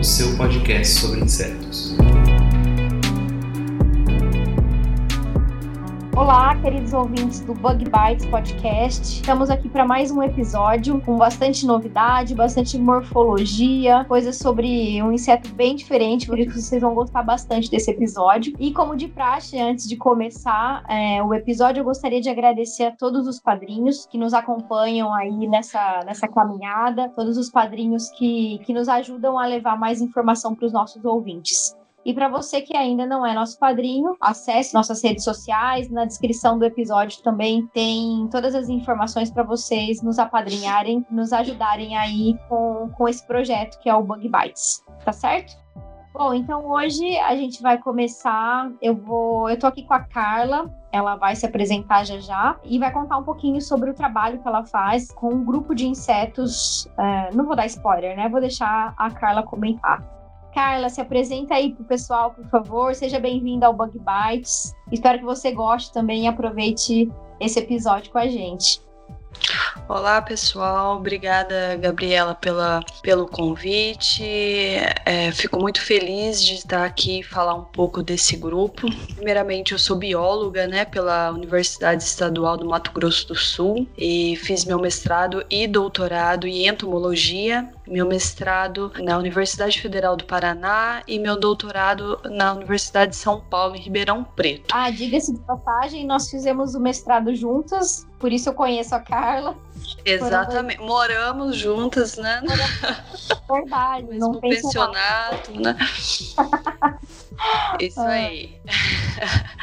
o seu podcast sobre insetos. Olá, queridos ouvintes do Bug Bites Podcast. Estamos aqui para mais um episódio com bastante novidade, bastante morfologia, coisas sobre um inseto bem diferente, por isso vocês vão gostar bastante desse episódio. E como de praxe, antes de começar é, o episódio, eu gostaria de agradecer a todos os padrinhos que nos acompanham aí nessa, nessa caminhada, todos os padrinhos que, que nos ajudam a levar mais informação para os nossos ouvintes. E para você que ainda não é nosso padrinho, acesse nossas redes sociais. Na descrição do episódio também tem todas as informações para vocês nos apadrinharem, nos ajudarem aí com, com esse projeto que é o Bug Bites. Tá certo? Bom, então hoje a gente vai começar. Eu vou, eu tô aqui com a Carla. Ela vai se apresentar já já e vai contar um pouquinho sobre o trabalho que ela faz com um grupo de insetos. é, não vou dar spoiler, né? Vou deixar a Carla comentar. Carla, se apresenta aí pro pessoal, por favor. Seja bem-vinda ao Bug Bites. Espero que você goste também e aproveite esse episódio com a gente. Olá, pessoal. Obrigada, Gabriela, pela, pelo convite. É, fico muito feliz de estar aqui e falar um pouco desse grupo. Primeiramente, eu sou bióloga, né, pela Universidade Estadual do Mato Grosso do Sul e fiz meu mestrado e doutorado em entomologia. Meu mestrado na Universidade Federal do Paraná e meu doutorado na Universidade de São Paulo, em Ribeirão Preto. Ah, diga-se de passagem, nós fizemos o mestrado juntas, por isso eu conheço a Carla. Exatamente. Moramos juntas, né? Verdade, não mesmo pensionato, né? Isso aí.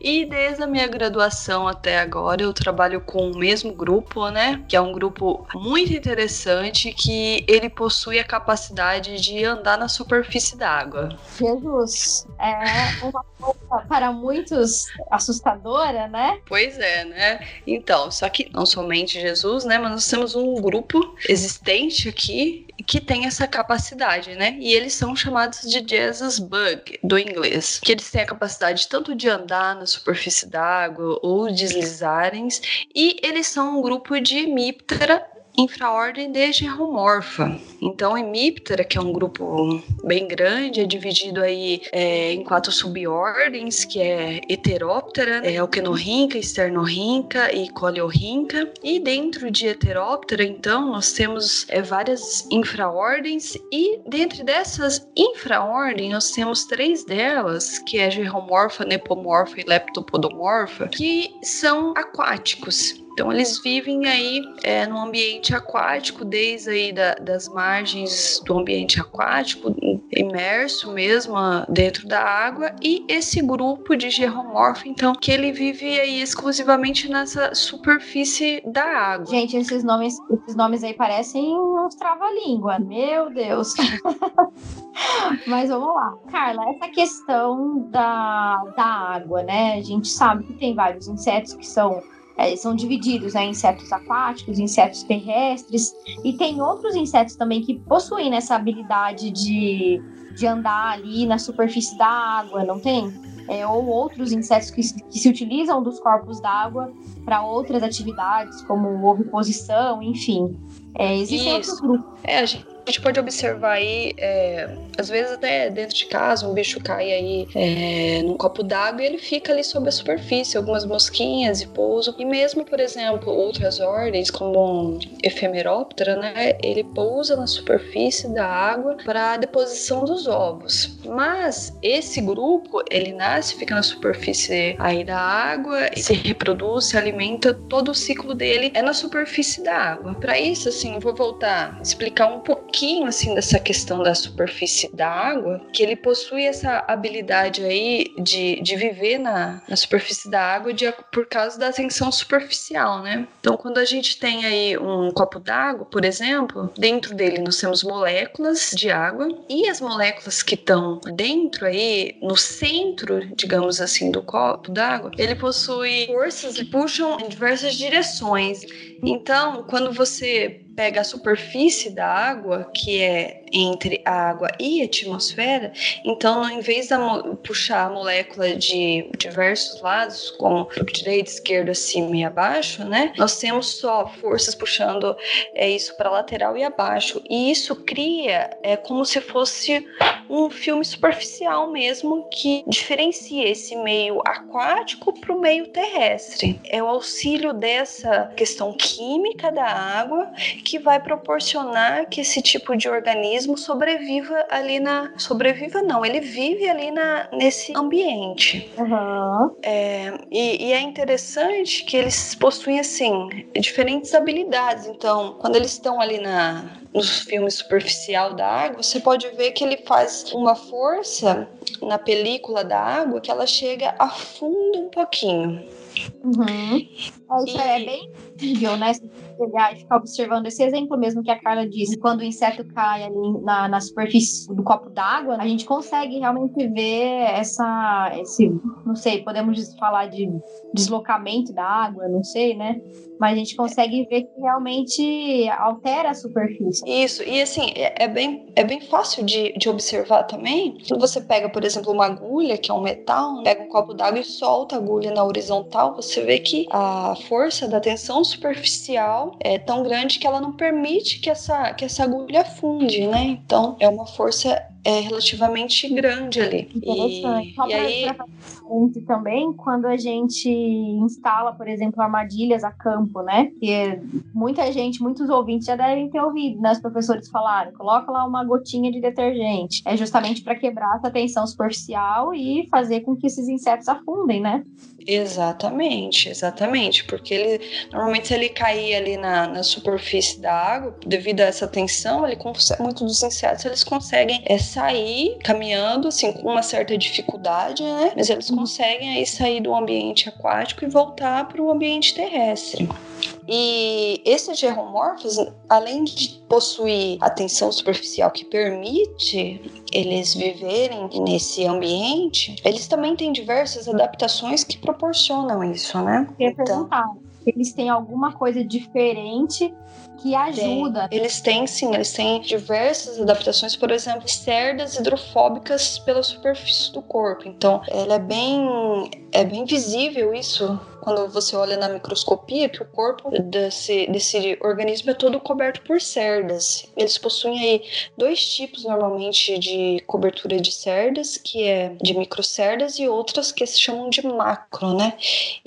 E desde a minha graduação até agora eu trabalho com o mesmo grupo, né? Que é um grupo muito interessante que ele possui a capacidade de andar na superfície d'água. Jesus, é uma coisa para muitos assustadora, né? Pois é, né? Então, só que não somente Jesus, né? Mas nós temos um grupo existente aqui que tem essa capacidade, né? E eles são chamados de Jesus Bug, do inglês. Que eles têm a capacidade tanto de andar na superfície d'água ou deslizarem, e eles são um grupo de hemíptera infraordem de Geromorpha. Então, Hemiptera, que é um grupo bem grande, é dividido aí é, em quatro subordens, que é Heteróptera, é Alquenorrinca, Externorrinca e Coleorrinca. E dentro de Heteróptera, então, nós temos é, várias infraordens e dentro dessas infraordens nós temos três delas, que é Geromorpha, Nepomorpha e Leptopodomorpha, que são aquáticos. Então eles vivem aí é, no ambiente aquático, desde aí da, das margens do ambiente aquático, imerso mesmo ah, dentro da água, e esse grupo de geromorfo, então, que ele vive aí exclusivamente nessa superfície da água. Gente, esses nomes, esses nomes aí parecem uns trava-língua. Meu Deus. Mas vamos lá. Carla, essa questão da, da água, né? A gente sabe que tem vários insetos que são é, são divididos né, em insetos aquáticos, insetos terrestres, e tem outros insetos também que possuem essa habilidade de, de andar ali na superfície da água, não tem? É, ou outros insetos que, que se utilizam dos corpos d'água para outras atividades, como oviposição, enfim. É, existem Isso. outros grupos. É, a gente, a gente pode observar aí, é, às vezes até dentro de casa, um bicho cai aí é, num copo d'água e ele fica ali sob a superfície, algumas mosquinhas e pousam. E mesmo, por exemplo, outras ordens, como um efemeróptera, né, ele pousa na superfície da água para a deposição dos ovos. Mas esse grupo, ele nasce, fica na superfície aí da água, se reproduz, se alimenta, todo o ciclo dele é na superfície da água. Para isso, assim, eu vou voltar a explicar um pouquinho assim dessa questão da superfície da água, que ele possui essa habilidade aí de, de viver na, na superfície da água de, por causa da tensão superficial, né? Então, quando a gente tem aí um copo d'água, por exemplo, dentro dele nós temos moléculas de água e as moléculas que estão dentro aí, no centro, digamos assim, do copo d'água, ele possui forças que puxam em diversas direções. Então, quando você pega a superfície da água, que é entre a água e a atmosfera, então, em vez de puxar a molécula de diversos lados, como direito, esquerdo, acima e abaixo, né? Nós temos só forças puxando é, isso para lateral e abaixo. E isso cria é como se fosse um filme superficial mesmo que diferencia esse meio aquático para o meio terrestre. É o auxílio dessa questão química da água que vai proporcionar que esse tipo de organismo sobreviva ali na. Sobreviva não, ele vive ali na, nesse ambiente. Uhum. É, e, e, é interessante que eles possuem assim diferentes habilidades. Então, quando eles estão ali na, no filme superficial da água, você pode ver que ele faz uma força na película da água que ela chega a fundo um pouquinho. Uhum. Isso é e... é bem visível, né? Pegar e ficar observando esse exemplo mesmo que a Carla disse, quando o inseto cai ali na, na superfície do copo d'água, a gente consegue realmente ver essa, esse, não sei, podemos falar de deslocamento da água, não sei, né? Mas a gente consegue ver que realmente altera a superfície. Isso, e assim, é, é bem, é bem fácil de, de observar também. Quando você pega, por exemplo, uma agulha, que é um metal, pega um copo d'água e solta a agulha na horizontal, você vê que a força da tensão superficial é tão grande que ela não permite que essa, que essa agulha afunde, né? Então é uma força é relativamente grande ali. Interessante. E, e aí também quando a gente instala, por exemplo, armadilhas a campo, né? Que muita gente, muitos ouvintes já devem ter ouvido, né? Os professores falaram, coloca lá uma gotinha de detergente. É justamente para quebrar essa tensão superficial e fazer com que esses insetos afundem, né? Exatamente, exatamente, porque ele normalmente se ele cair ali na, na superfície da água, devido a essa tensão, ele muitos dos insetos eles conseguem é, sair caminhando assim com uma certa dificuldade, né? Mas eles uhum. conseguem aí sair do ambiente aquático e voltar para o ambiente terrestre. E esses geromorfos, além de possuir a tensão superficial que permite eles viverem nesse ambiente, eles também têm diversas adaptações que proporcionam isso, né? Eu então, perguntar, eles têm alguma coisa diferente que ajuda. Tem. Eles têm sim, eles têm diversas adaptações, por exemplo, cerdas hidrofóbicas pela superfície do corpo. Então, ela é bem é bem visível isso quando você olha na microscopia que o corpo desse, desse organismo é todo coberto por cerdas. Eles possuem aí dois tipos normalmente de cobertura de cerdas, que é de microcerdas e outras que se chamam de macro, né?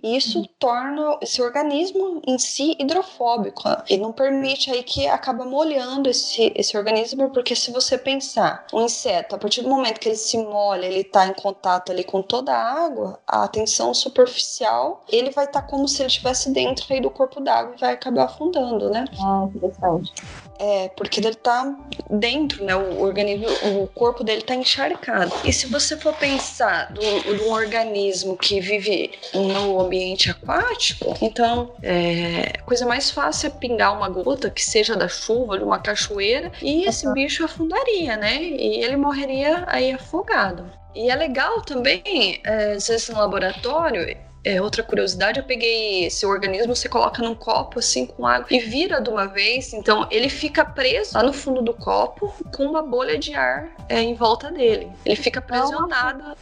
E isso uhum. torna esse organismo em si hidrofóbico e não permite aí que acaba molhando esse, esse organismo, porque se você pensar, um inseto, a partir do momento que ele se molha, ele está em contato ali com toda a água, a tensão superficial, ele ele vai estar tá como se ele estivesse dentro aí do corpo d'água e vai acabar afundando, né? Ah, interessante. É, porque ele tá dentro, né? O organismo, o corpo dele tá encharcado. E se você for pensar de um organismo que vive no ambiente aquático, então é, a coisa mais fácil é pingar uma gota que seja da chuva, de uma cachoeira, e esse uhum. bicho afundaria, né? E ele morreria aí afogado. E é legal também, é, às vezes no laboratório, é, outra curiosidade, eu peguei esse organismo, você coloca num copo assim com água e vira de uma vez, então ele fica preso lá no fundo do copo com uma bolha de ar é, em volta dele. Ele fica aprisionado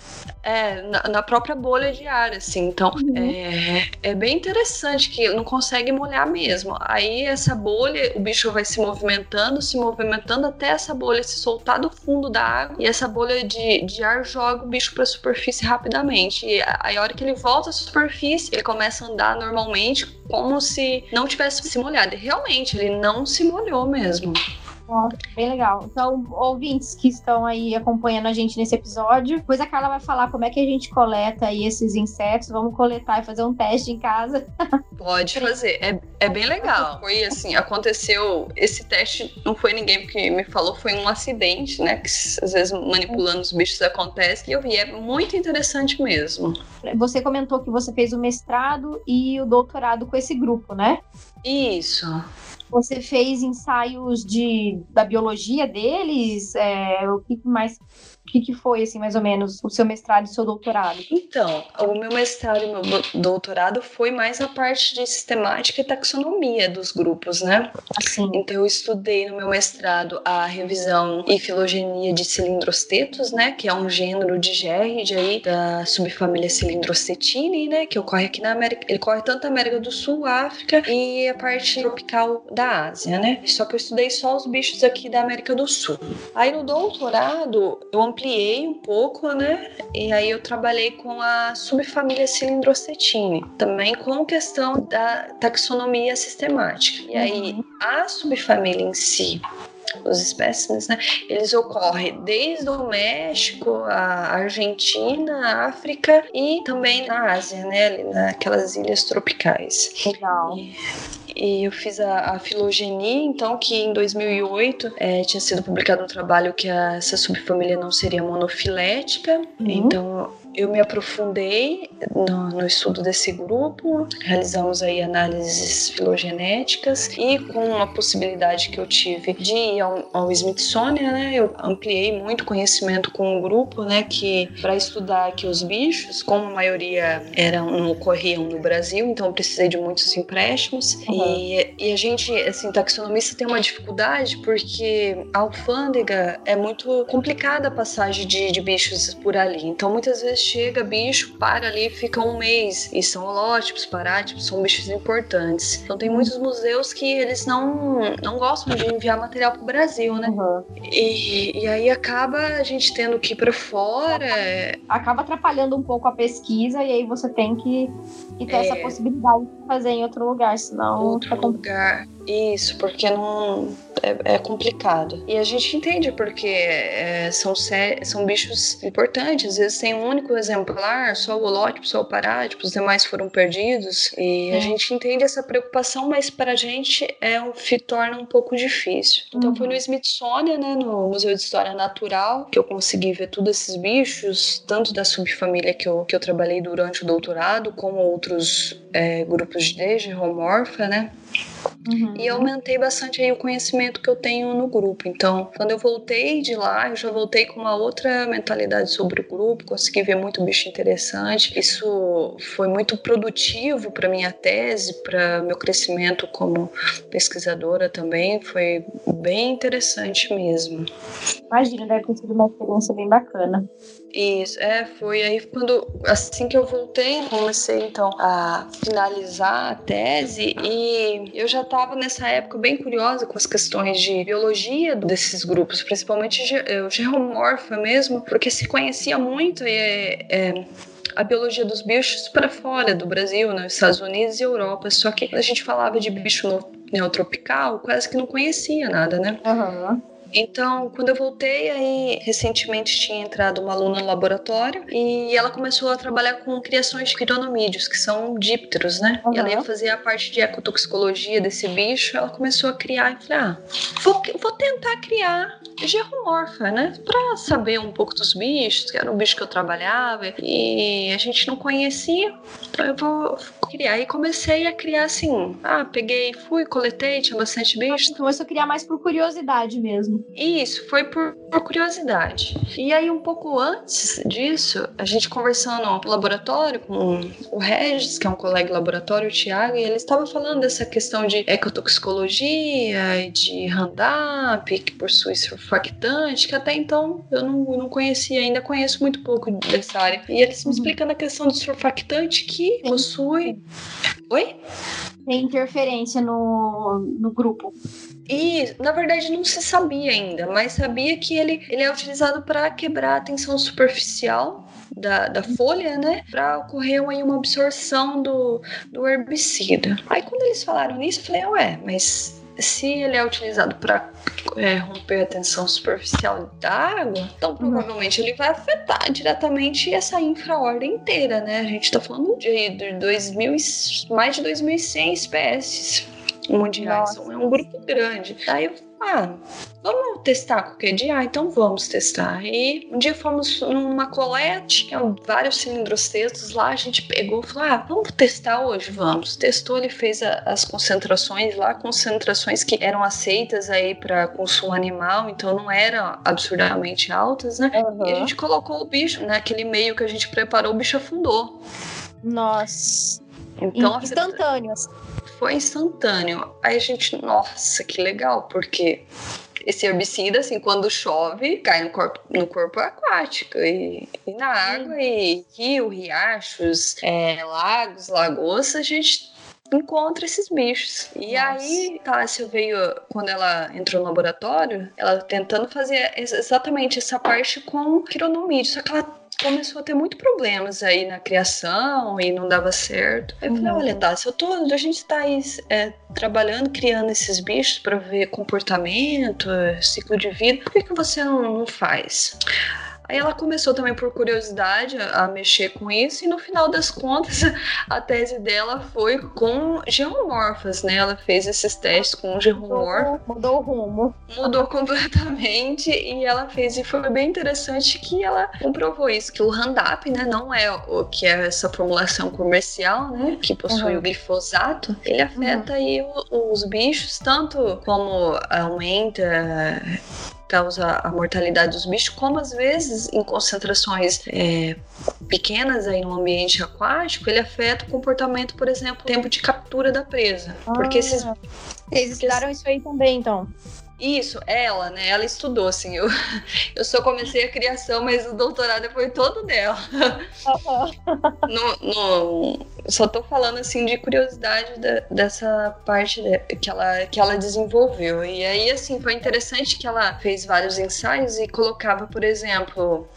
é, na, na, própria bolha de ar, assim. Então uhum. é, é bem interessante que não consegue molhar mesmo. Aí essa bolha, o bicho vai se movimentando, se movimentando até essa bolha se soltar do fundo da água e essa bolha de, de ar joga o bicho para a superfície rapidamente. E aí a hora que ele volta superfície, ele começa a andar normalmente, como se não tivesse se molhado. E realmente, ele não se molhou mesmo. Ó, bem legal. Então, ouvintes que estão aí acompanhando a gente nesse episódio, depois a Carla vai falar como é que a gente coleta aí esses insetos. Vamos coletar e fazer um teste em casa. Pode fazer. É, é bem legal. Foi assim, aconteceu. Esse teste não foi ninguém que me falou, foi um acidente, né? Que às vezes manipulando os bichos acontece. E eu vi, é muito interessante mesmo. Você comentou que você fez o mestrado e o doutorado com esse grupo, né? Isso. Você fez ensaios de, da biologia deles? É, o que mais o que, que foi, assim, mais ou menos, o seu mestrado e o seu doutorado? Então, o meu mestrado e meu doutorado foi mais a parte de sistemática e taxonomia dos grupos, né? Assim. Então, eu estudei no meu mestrado a revisão e filogenia de cilindrostetos, né? Que é um gênero de gérride aí da subfamília Cilindrostetini, né? Que ocorre aqui na América. Ele ocorre tanto na América do Sul, África e a parte tropical da Ásia, né? Só que eu estudei só os bichos aqui da América do Sul. Aí no doutorado, eu ampliei um pouco, né? E aí eu trabalhei com a subfamília Cilindrocetine, também com questão da taxonomia sistemática. E aí Uhum. a subfamília em si os espécimes, né? Eles ocorrem desde o México, a Argentina, a África e também na Ásia, né? Ali naquelas ilhas tropicais. Legal. E eu fiz a, a filogenia, então, que em 2008 é, tinha sido publicado um trabalho que a, essa subfamília não seria monofilética. Uhum. Então, eu me aprofundei no, no, estudo desse grupo, realizamos aí análises filogenéticas e com a possibilidade que eu tive de ir ao, ao Smithsonian, né, eu ampliei muito conhecimento com o grupo, né, que para estudar aqui os bichos, como a maioria eram, não ocorriam no Brasil, então eu precisei de muitos empréstimos Uhum. e, e, a gente, assim, taxonomista tem uma dificuldade porque a alfândega é muito complicada a passagem de, de bichos por ali, então muitas vezes chega bicho, para ali, fica um mês. E são holótipos, parátipos, são bichos importantes. Então tem muitos museus que eles não, não gostam de enviar material para o Brasil, né? Uhum. E, e, aí acaba a gente tendo que ir para fora. Acaba atrapalhando um pouco a pesquisa e aí você tem que, que ter é, essa possibilidade de fazer em outro lugar, senão. Outro lugar. Isso, porque não é, é, complicado. E a gente entende porque é, são, são bichos importantes. Às vezes tem um único exemplar, só o holótipo, só o parátipo, os demais foram perdidos. E a gente entende essa preocupação, mas para a gente é um, torna um pouco difícil. Então uhum. foi no Smithsonian, né, no Museu de História Natural, que eu consegui ver todos esses bichos, tanto da subfamília que eu, que eu trabalhei durante o doutorado, como outros é, grupos de geromorfa, né? Uhum. E aumentei bastante aí o conhecimento que eu tenho no grupo. Então, quando eu voltei de lá, eu já voltei com uma outra mentalidade sobre o grupo, consegui ver muito bicho interessante. Isso foi muito produtivo para minha tese, para meu crescimento como pesquisadora também. Foi bem interessante mesmo. Imagina, deve ter sido uma experiência bem bacana. Isso, é, foi aí quando, assim que eu voltei, comecei então a finalizar a tese e eu já estava nessa época bem curiosa com as questões de biologia desses grupos, principalmente o geromorfa mesmo, porque se conhecia muito e é, é a biologia dos bichos para fora do Brasil, nos Estados Unidos e Europa. Só que a gente falava de bicho neotropical, quase que não conhecia nada, né? Uhum. Então, quando eu voltei, aí recentemente tinha entrado uma aluna no laboratório e ela começou a trabalhar com criações de quironomídeos, que são dípteros, né? Uhum. E ela ia fazer a parte de ecotoxicologia desse bicho, ela começou a criar e falei, ah, vou, vou tentar criar geromorfa, né? Pra saber um pouco dos bichos, que era um bicho que eu trabalhava e a gente não conhecia, então eu vou criar. E comecei a criar assim, ah, peguei, fui, coletei, tinha bastante bicho. Começou a criar mais por curiosidade mesmo. Isso, foi por, por, curiosidade. E aí, um pouco antes disso, a gente conversando no laboratório com o Regis, que é um colega de laboratório, o Thiago, e ele estava falando dessa questão de ecotoxicologia e de Roundup, que possui surfactante, que até então eu não, não conhecia, ainda conheço muito pouco dessa área. E eles me explicando a questão do surfactante que possui. Oi? Tem interferência no, no grupo. E, na verdade, não se sabia ainda, mas sabia que ele, ele é utilizado para quebrar a tensão superficial da, da folha, né? Para ocorrer aí uma absorção do, do herbicida. Aí, quando eles falaram nisso, eu falei, ué, mas se ele é utilizado para é, romper a tensão superficial da água, então provavelmente ele vai afetar diretamente essa infraordem inteira, né? A gente tá falando de, de 2000, mais de 2.100 espécies mundiais. Então, é um grupo grande. Daí eu ah, vamos testar qualquer dia? Ah, então vamos testar. E um dia fomos numa coleta, tinha vários cilindros textos lá, a gente pegou e falou: ah, vamos testar hoje? Vamos. Testou, ele fez a, as concentrações lá, concentrações que eram aceitas aí para consumo animal, então não eram absurdamente altas, né? Uhum. E a gente colocou o bicho naquele meio que a gente preparou, o bicho afundou. Nossa. Então, instantâneo. Assim foi instantâneo. Aí a gente, nossa, que legal, porque esse herbicida, assim, quando chove, cai no corpo, no corpo aquático e, e na água, e rio, riachos, é, lagos, lagoas, a gente encontra esses bichos. E Nossa. aí, Tássia veio, quando ela entrou no laboratório, ela tentando fazer exatamente essa parte com quironomídeo, só que ela começou a ter muito problemas aí na criação e não dava certo. Aí eu falei, uhum. olha, Tassi, eu tô, a gente tá aí é, trabalhando, criando esses bichos para ver comportamento, ciclo de vida, por que, que você não, não faz? Aí ela começou também por curiosidade a, mexer com isso e no final das contas a tese dela foi com geomorfas, né? Ela fez esses testes com geomorfas. Mudou o rumo. Mudou completamente e ela fez e foi bem interessante que ela comprovou isso que o Roundup, né, não é o que é essa formulação comercial, né, que possui uhum. o glifosato, ele afeta uhum. aí os bichos tanto como aumenta causa a mortalidade dos bichos, como às vezes em concentrações é, pequenas aí no ambiente aquático, ele afeta o comportamento, por exemplo, o tempo de captura da presa. Ah, porque esses. Eles estudaram isso aí também, então. Isso, ela, né? Ela estudou, assim. Eu, eu só comecei a criação, mas o doutorado foi todo dela. no, no, só tô falando, assim, de curiosidade da, dessa parte que, ela, que ela desenvolveu. E aí, assim, foi interessante que ela fez vários ensaios e colocava, por exemplo,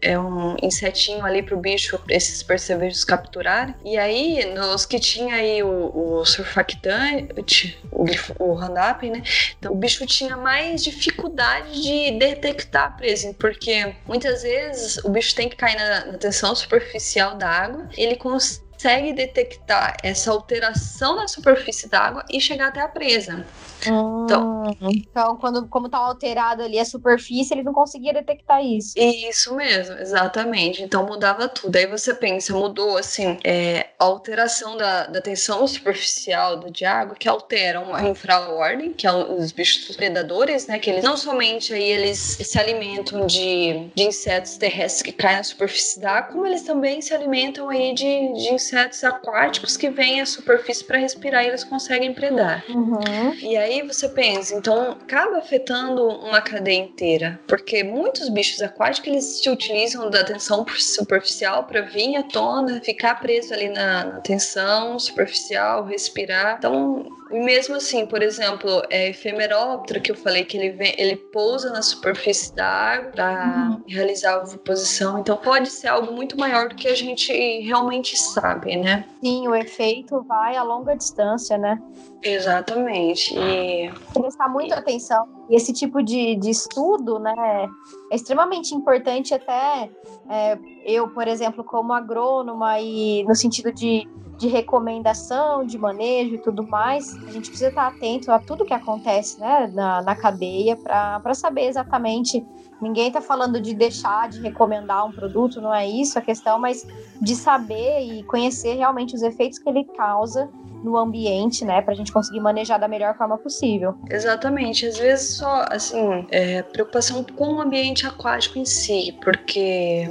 é um insetinho ali pro bicho, esses percevejos capturarem. E aí, nos que tinha aí o, o surfactante, o, o Roundup, né? Então, o bicho tinha tinha mais dificuldade de detectar a presa, porque muitas vezes o bicho tem que cair na, na tensão superficial da água, ele consegue detectar essa alteração na superfície da água e chegar até a presa. Então, hum, então quando, como tá alterado ali a superfície, ele não conseguia detectar isso. Isso mesmo, exatamente. Então mudava tudo. Aí você pensa, mudou assim, é, a alteração da, da tensão superficial do de água, que altera uma infraordem, que é os bichos predadores, né? Que eles não somente aí eles se alimentam de, de insetos terrestres que caem na superfície da água, como eles também se alimentam aí de, de insetos aquáticos que vêm à superfície para respirar e eles conseguem predar. Uhum. E aí aí você pensa, então acaba afetando uma cadeia inteira, porque muitos bichos aquáticos eles se utilizam da tensão superficial para vir à tona, ficar preso ali na, na tensão superficial, respirar. Então e mesmo assim, por exemplo, é efemeróptero que eu falei que ele vem, ele pousa na superfície da água para uhum. realizar a oviposição. Então pode ser algo muito maior do que a gente realmente sabe, né? Sim, o efeito vai a longa distância, né? Exatamente. E prestar muita atenção. E esse tipo de, de estudo, né, é extremamente importante até é, eu, por exemplo, como agrônoma e no sentido de de recomendação, de manejo e tudo mais, a gente precisa estar atento a tudo que acontece né, na, na cadeia para saber exatamente. Ninguém está falando de deixar de recomendar um produto, não é isso a questão, mas de saber e conhecer realmente os efeitos que ele causa no ambiente, né, para a gente conseguir manejar da melhor forma possível. Exatamente. Às vezes só, assim, é, preocupação com o ambiente aquático em si, porque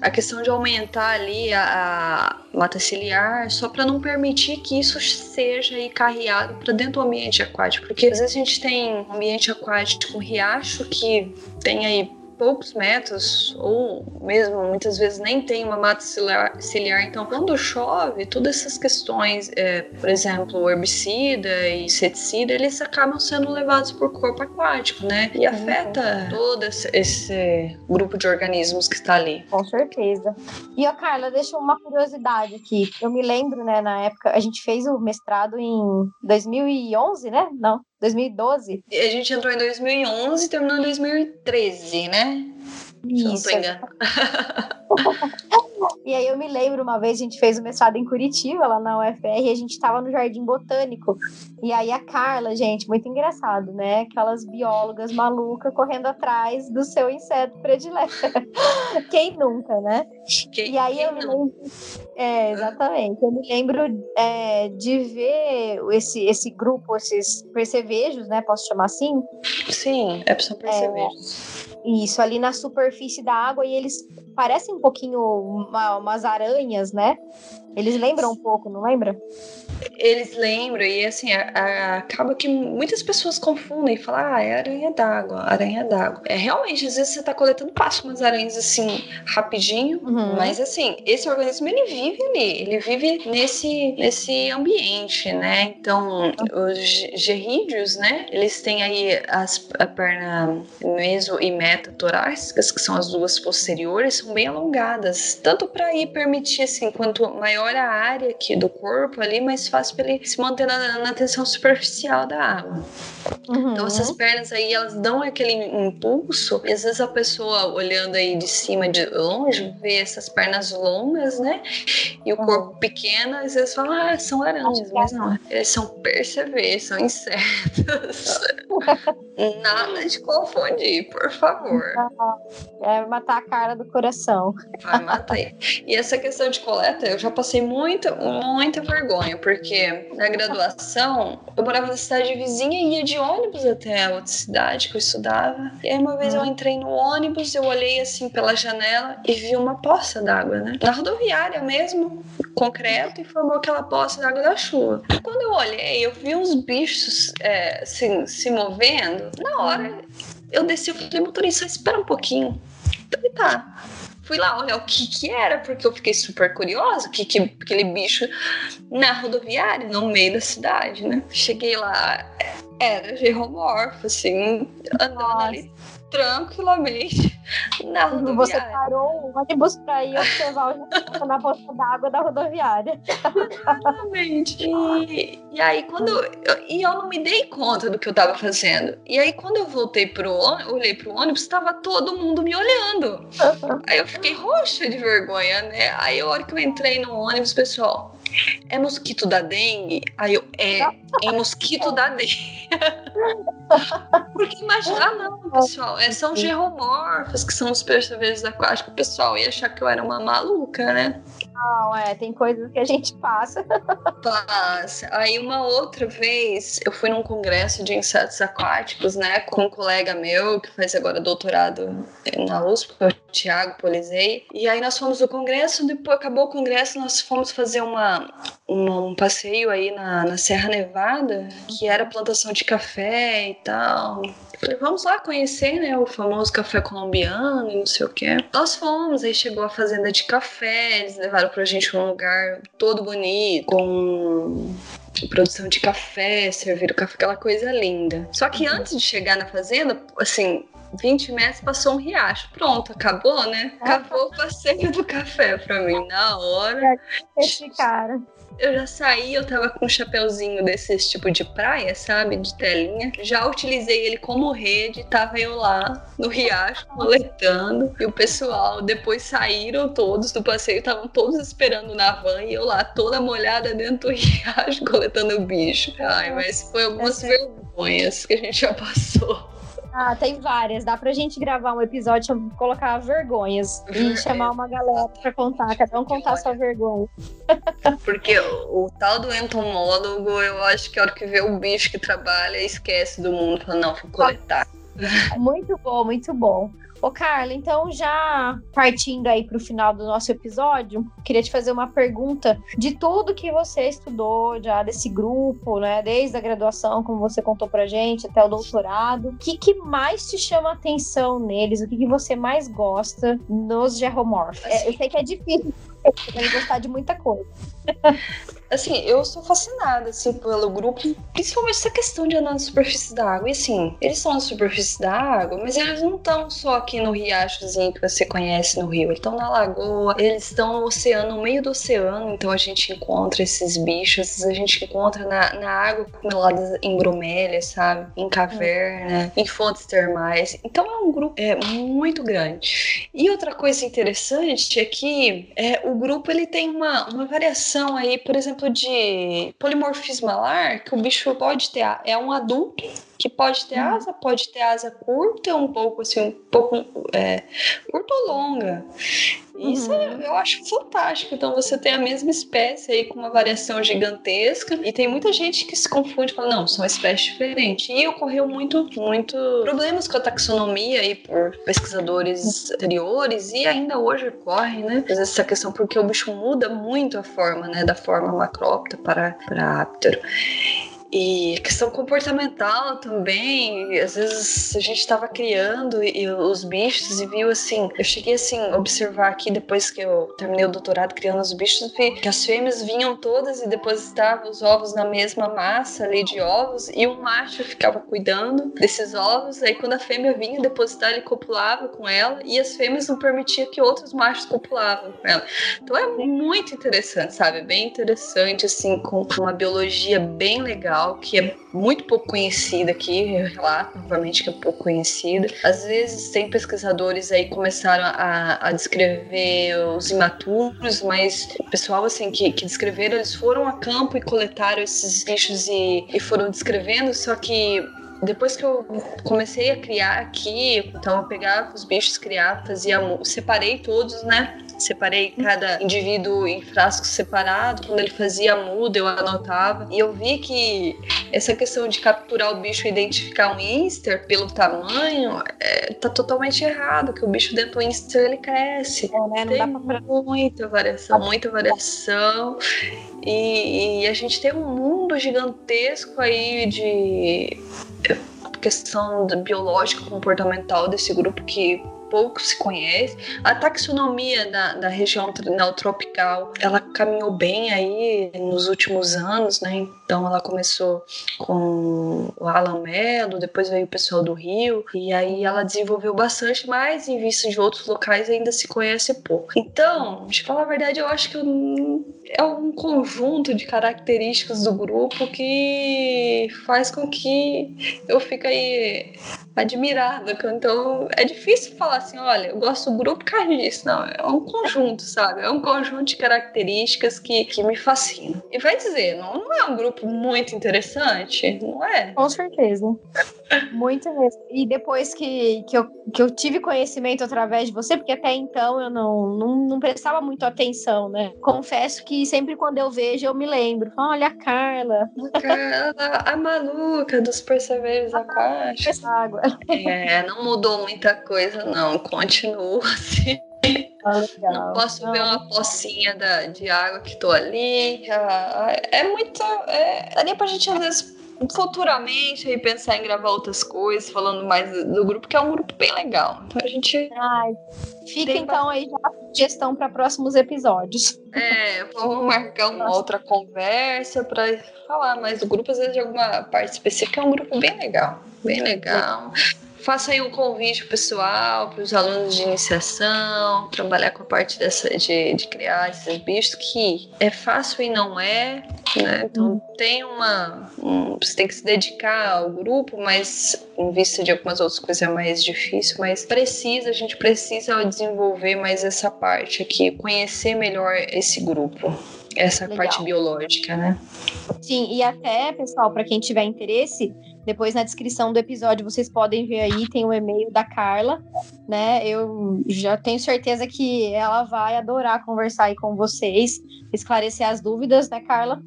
a questão de aumentar ali a, a mata ciliar só para não permitir que isso seja aí carreado para dentro do ambiente aquático, porque às vezes a gente tem ambiente aquático, um riacho que tem aí poucos metros, ou mesmo muitas vezes nem tem uma mata ciliar. ciliar. Então, quando chove, todas essas questões, é, por exemplo, herbicida e inseticida, eles acabam sendo levados por corpo aquático, né? E afeta todo esse grupo de organismos que está ali. Com certeza. E, a Carla, deixa uma curiosidade aqui. Eu me lembro, né, na época, a gente fez o mestrado em 2011, né? Não, 2012? A gente entrou em 2011 e terminou em 2013, né? Se eu não tô enganando. E aí eu me lembro uma vez a gente fez o mestrado em Curitiba, lá na UFR, e a gente tava no Jardim Botânico. E aí a Carla, gente, muito engraçado, né? Aquelas biólogas malucas correndo atrás do seu inseto predileto. Quem nunca, né? Quem, e aí eu me lembro. É, exatamente. Eu me lembro é, de ver esse, esse grupo, esses percevejos, né? Posso chamar assim? Sim, é são percevejos. É, isso, ali na superfície da água, e eles parecem um pouquinho uma, umas aranhas, né? Eles lembram um pouco, não lembra? Eles lembram, e assim, a, a, acaba que muitas pessoas confundem e falam, ah, é aranha d'água, aranha d'água. É realmente, às vezes você tá coletando, passa umas aranhas assim, rapidinho, uhum. mas assim, esse organismo ele vive ali, ele vive nesse, nesse ambiente, né? Então, os gerrídeos, né, eles têm aí as, a perna meso e metatorácicas, que são as duas posteriores, são bem alongadas, tanto para ir permitir, assim, quanto maior a área aqui do corpo ali, mais fácil para ele se manter na, na tensão superficial da água. Uhum. Então essas pernas aí, elas dão aquele impulso e às vezes a pessoa olhando aí de cima, de longe, vê essas pernas longas, né? E o uhum. corpo pequeno, às vezes fala, ah, são aranhas, mas não, eles são perceber, são insetos. Nada de confundir, por favor. É matar a cara do coração. Vai matar. E essa questão de coleta, eu já passei muita, muita vergonha, porque na graduação eu morava na cidade vizinha e ia de ônibus até a outra cidade que eu estudava. E aí uma vez eu entrei no ônibus, eu olhei assim pela janela e vi uma poça d'água, né? Na rodoviária mesmo, concreto, e formou aquela poça d'água da chuva. E quando eu olhei, eu vi uns bichos é, assim, se movendo. Na hora eu desci, eu falei, motorista, espera um pouquinho. Então tá. Fui lá olhar o que que era, porque eu fiquei super curiosa, que, que aquele bicho na rodoviária, no meio da cidade, né? Cheguei lá, era geromorfo, assim, andando Nossa. ali tranquilamente na rodoviária. Você parou o ônibus para ir observar o na poça d'água da rodoviária. Exatamente. E, e aí, quando eu, e eu não me dei conta do que eu estava fazendo. E aí, quando eu voltei pro ônibus, olhei pro ônibus, estava todo mundo me olhando. Aí eu fiquei roxa de vergonha, né? Aí, a hora que eu entrei no ônibus, pessoal, é mosquito da dengue? Aí eu, é, é mosquito da dengue. Porque imagina, ah, não, pessoal, é, são geromorfos, que são os percevejos aquáticos. O pessoal ia achar que eu era uma maluca, né? Não, é, tem coisas que a gente passa. Passa. Aí uma outra vez, eu fui num congresso de insetos aquáticos, né, com um colega meu, que faz agora doutorado na USP, Tiago Polizei. E aí nós fomos no congresso, depois acabou o congresso, nós fomos fazer uma, uma um passeio aí na, na Serra Nevada, que era plantação de café e tal. Falei, vamos lá conhecer, né, o famoso café colombiano e não sei o que. Nós fomos, aí chegou a fazenda de café, eles levaram pra gente um lugar todo bonito, com produção de café, serviram café, aquela coisa linda. Só que uhum. antes de chegar na fazenda, assim, 20 metros passou um riacho. Pronto, acabou, né? Acabou o passeio do café pra mim na hora. Esse cara eu já saí, eu tava com um chapeuzinho desses tipo de praia, sabe? De telinha. Já utilizei ele como rede, tava eu lá no riacho coletando. E o pessoal depois saíram todos do passeio, estavam todos esperando na van e eu lá toda molhada dentro do riacho coletando o bicho. Ai, mas foi algumas vergonhas que a gente já passou. Ah, tem várias. Dá pra gente gravar um episódio, colocar vergonhas e chamar uma galera pra contar, cada um contar sua vergonha. Porque o, o, tal do entomólogo, eu acho que a hora que vê o bicho que trabalha, esquece do mundo, fala, não, vou coletar. Muito bom, muito bom. Ô, Carla, então já partindo aí para o final do nosso episódio, queria te fazer uma pergunta de tudo que você estudou já desse grupo, né? Desde a graduação, como você contou pra gente, até o doutorado. O que, que mais te chama atenção neles? O que, que você mais gosta nos geromorphos? É, eu sei que é difícil você gostar de muita coisa. Assim, eu sou fascinada, assim, pelo grupo, principalmente essa questão de andar na superfície da água. E assim, eles estão na superfície da água, mas eles não estão só aqui no riachozinho que você conhece no rio. Eles estão na lagoa, eles estão no oceano, no meio do oceano, então a gente encontra esses bichos, a gente encontra na, na água melada em bromélias, sabe? Em caverna, em fontes termais. Então é um grupo é, muito grande. E outra coisa interessante é que é, o grupo ele tem uma, uma variação aí, por exemplo, de polimorfismo alar, que o bicho pode ter, é um adulto que pode ter Uhum. asa, pode ter asa curta, um pouco assim, um pouco é, curta ou longa. Isso Uhum. eu acho fantástico. Então você tem a mesma espécie aí com uma variação gigantesca e tem muita gente que se confunde e fala não, são espécies diferentes. E ocorreu muito, muito problemas com a taxonomia aí por pesquisadores anteriores e ainda hoje ocorre, né? Essa questão porque o bicho muda muito a forma, né, da forma macrópta para para áptero. E questão comportamental também, às vezes a gente estava criando e, e os bichos e viu assim, eu cheguei assim observar aqui depois que eu terminei o doutorado criando os bichos, vi que as fêmeas vinham todas e depositavam os ovos na mesma massa ali de ovos e o macho ficava cuidando desses ovos, aí quando a fêmea vinha depositar ele copulava com ela e as fêmeas não permitiam que outros machos copulavam com ela. Então é muito interessante, sabe? Bem interessante assim com uma biologia bem legal que é muito pouco conhecida aqui, eu relato novamente que é pouco conhecida. Às vezes tem pesquisadores aí começaram a, a descrever os imaturos, mas o pessoal assim que, que descreveram, eles foram a campo e coletaram esses bichos e, e foram descrevendo, só que depois que eu comecei a criar aqui, então eu pegava os bichos, criava, fazia, separei todos, né? Separei cada indivíduo em frasco separado. Quando ele fazia a muda, eu anotava. E eu vi que essa questão de capturar o bicho e identificar um Inster pelo tamanho é, tá totalmente errado, que o bicho dentro do Inster ele cresce. É, né? Não Tem dá pra muita variação, muita variação. E, e a gente tem um mundo gigantesco aí de questão biológica comportamental desse grupo que pouco se conhece. A taxonomia da, da região neotropical, ela caminhou bem aí nos últimos anos, né? Então ela começou com o Alan Mello, depois veio o pessoal do Rio, e aí ela desenvolveu bastante, mas em vista de outros locais ainda se conhece pouco. Então, de falar a verdade, eu acho que é um conjunto de características do grupo que faz com que eu fique aí admirada. Então é difícil falar assim, olha, eu gosto do grupo por causa disso. Não, é um conjunto, sabe? É um conjunto de características que, que me fascinam. E vai dizer, não, não é um grupo muito interessante? Não é? Com certeza. Muito mesmo. E depois que, que, eu, que eu tive conhecimento através de você, porque até então eu não, não, não prestava muito atenção, né? Confesso que sempre quando eu vejo eu me lembro. Olha a Carla, Carla, a maluca dos perseveros aquáticos. essa água. É, não mudou muita coisa, não. Continua assim. Ah, legal. Não posso ver Não. uma pocinha da, de água que tô ali. é muito. É, daria pra gente, às vezes, futuramente aí pensar em gravar outras coisas, falando mais do, grupo, que é um grupo bem legal. Então a gente. Ai, fica Tem então aí já a sugestão para próximos episódios. É, vamos marcar uma outra conversa pra falar mais do grupo, às vezes de alguma parte específica. É um grupo bem legal. Bem legal. Faça aí um convite pessoal, para os alunos de iniciação, trabalhar com a parte dessa, de, de criar esses bichos, que é fácil e não é, né? Então tem uma. um- você tem que se dedicar ao grupo, mas em vista de algumas outras coisas é mais difícil, mas precisa, a gente precisa desenvolver mais essa parte aqui, conhecer melhor esse grupo. Essa Legal. parte biológica, né? Sim, e até, pessoal, para quem tiver interesse, depois na descrição do episódio vocês podem ver aí, tem o e-mail da Carla, né? Eu já tenho certeza que ela vai adorar conversar aí com vocês, esclarecer as dúvidas, né, Carla?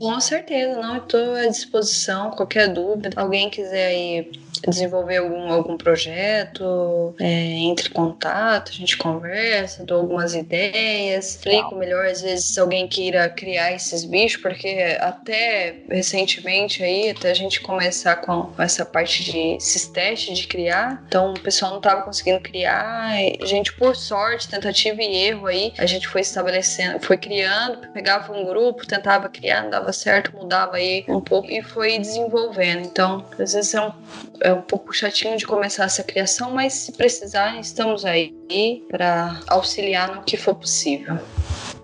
Com certeza, não, estou à disposição, qualquer dúvida. Alguém quiser aí desenvolver algum, algum projeto, é, entre em contato, a gente conversa, dou algumas ideias, explico melhor, às vezes alguém queira criar esses bichos, porque até recentemente aí, até a gente começar com essa parte de esses testes de criar, então o pessoal não estava conseguindo criar, a gente por sorte, tentativa e erro aí, a gente foi estabelecendo, foi criando, pegava um grupo, tentava criar, não dava certo, mudava aí um pouco e foi desenvolvendo. Então, às vezes é um, é um pouco chatinho de começar essa criação, mas se precisar, estamos aí para auxiliar no que for possível.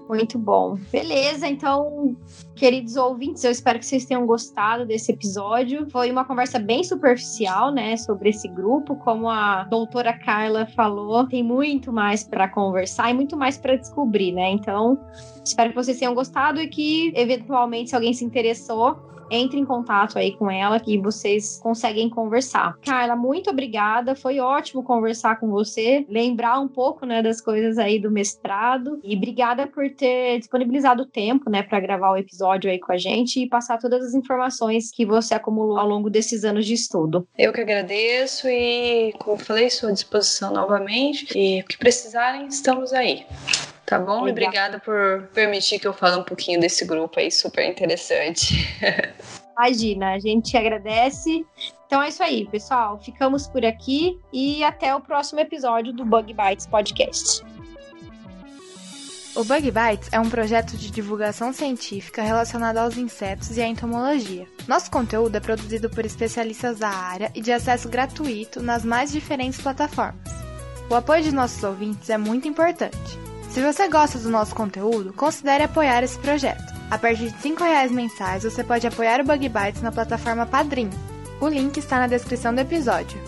Muito bom. Beleza, então, queridos ouvintes, eu espero que vocês tenham gostado desse episódio. Foi uma conversa bem superficial, né, sobre esse grupo. Como a doutora Carla falou, tem muito mais para conversar e muito mais para descobrir, né? Então, espero que vocês tenham gostado e que, eventualmente, se alguém se interessou, entre em contato aí com ela que vocês conseguem conversar. Carla, muito obrigada. Foi ótimo conversar com você, lembrar um pouco, né, das coisas aí do mestrado e obrigada por ter disponibilizado o tempo, né, para gravar o episódio aí com a gente e passar todas as informações que você acumulou ao longo desses anos de estudo. Eu que agradeço e, como falei, estou à disposição novamente e o que precisarem, estamos aí. Tá bom? Obrigada. Obrigada por permitir que eu fale um pouquinho desse grupo aí, super interessante. Imagina, a gente agradece. Então é isso aí, pessoal. Ficamos por aqui e até o próximo episódio do Bug Bites Podcast. O Bug Bites é um projeto de divulgação científica relacionado aos insetos e à entomologia. Nosso conteúdo é produzido por especialistas da área e de acesso gratuito nas mais diferentes plataformas. O apoio de nossos ouvintes é muito importante. Se você gosta do nosso conteúdo, considere apoiar esse projeto. A partir de R$ reais mensais, você pode apoiar o Bug Bites na plataforma Padrim. O link está na descrição do episódio.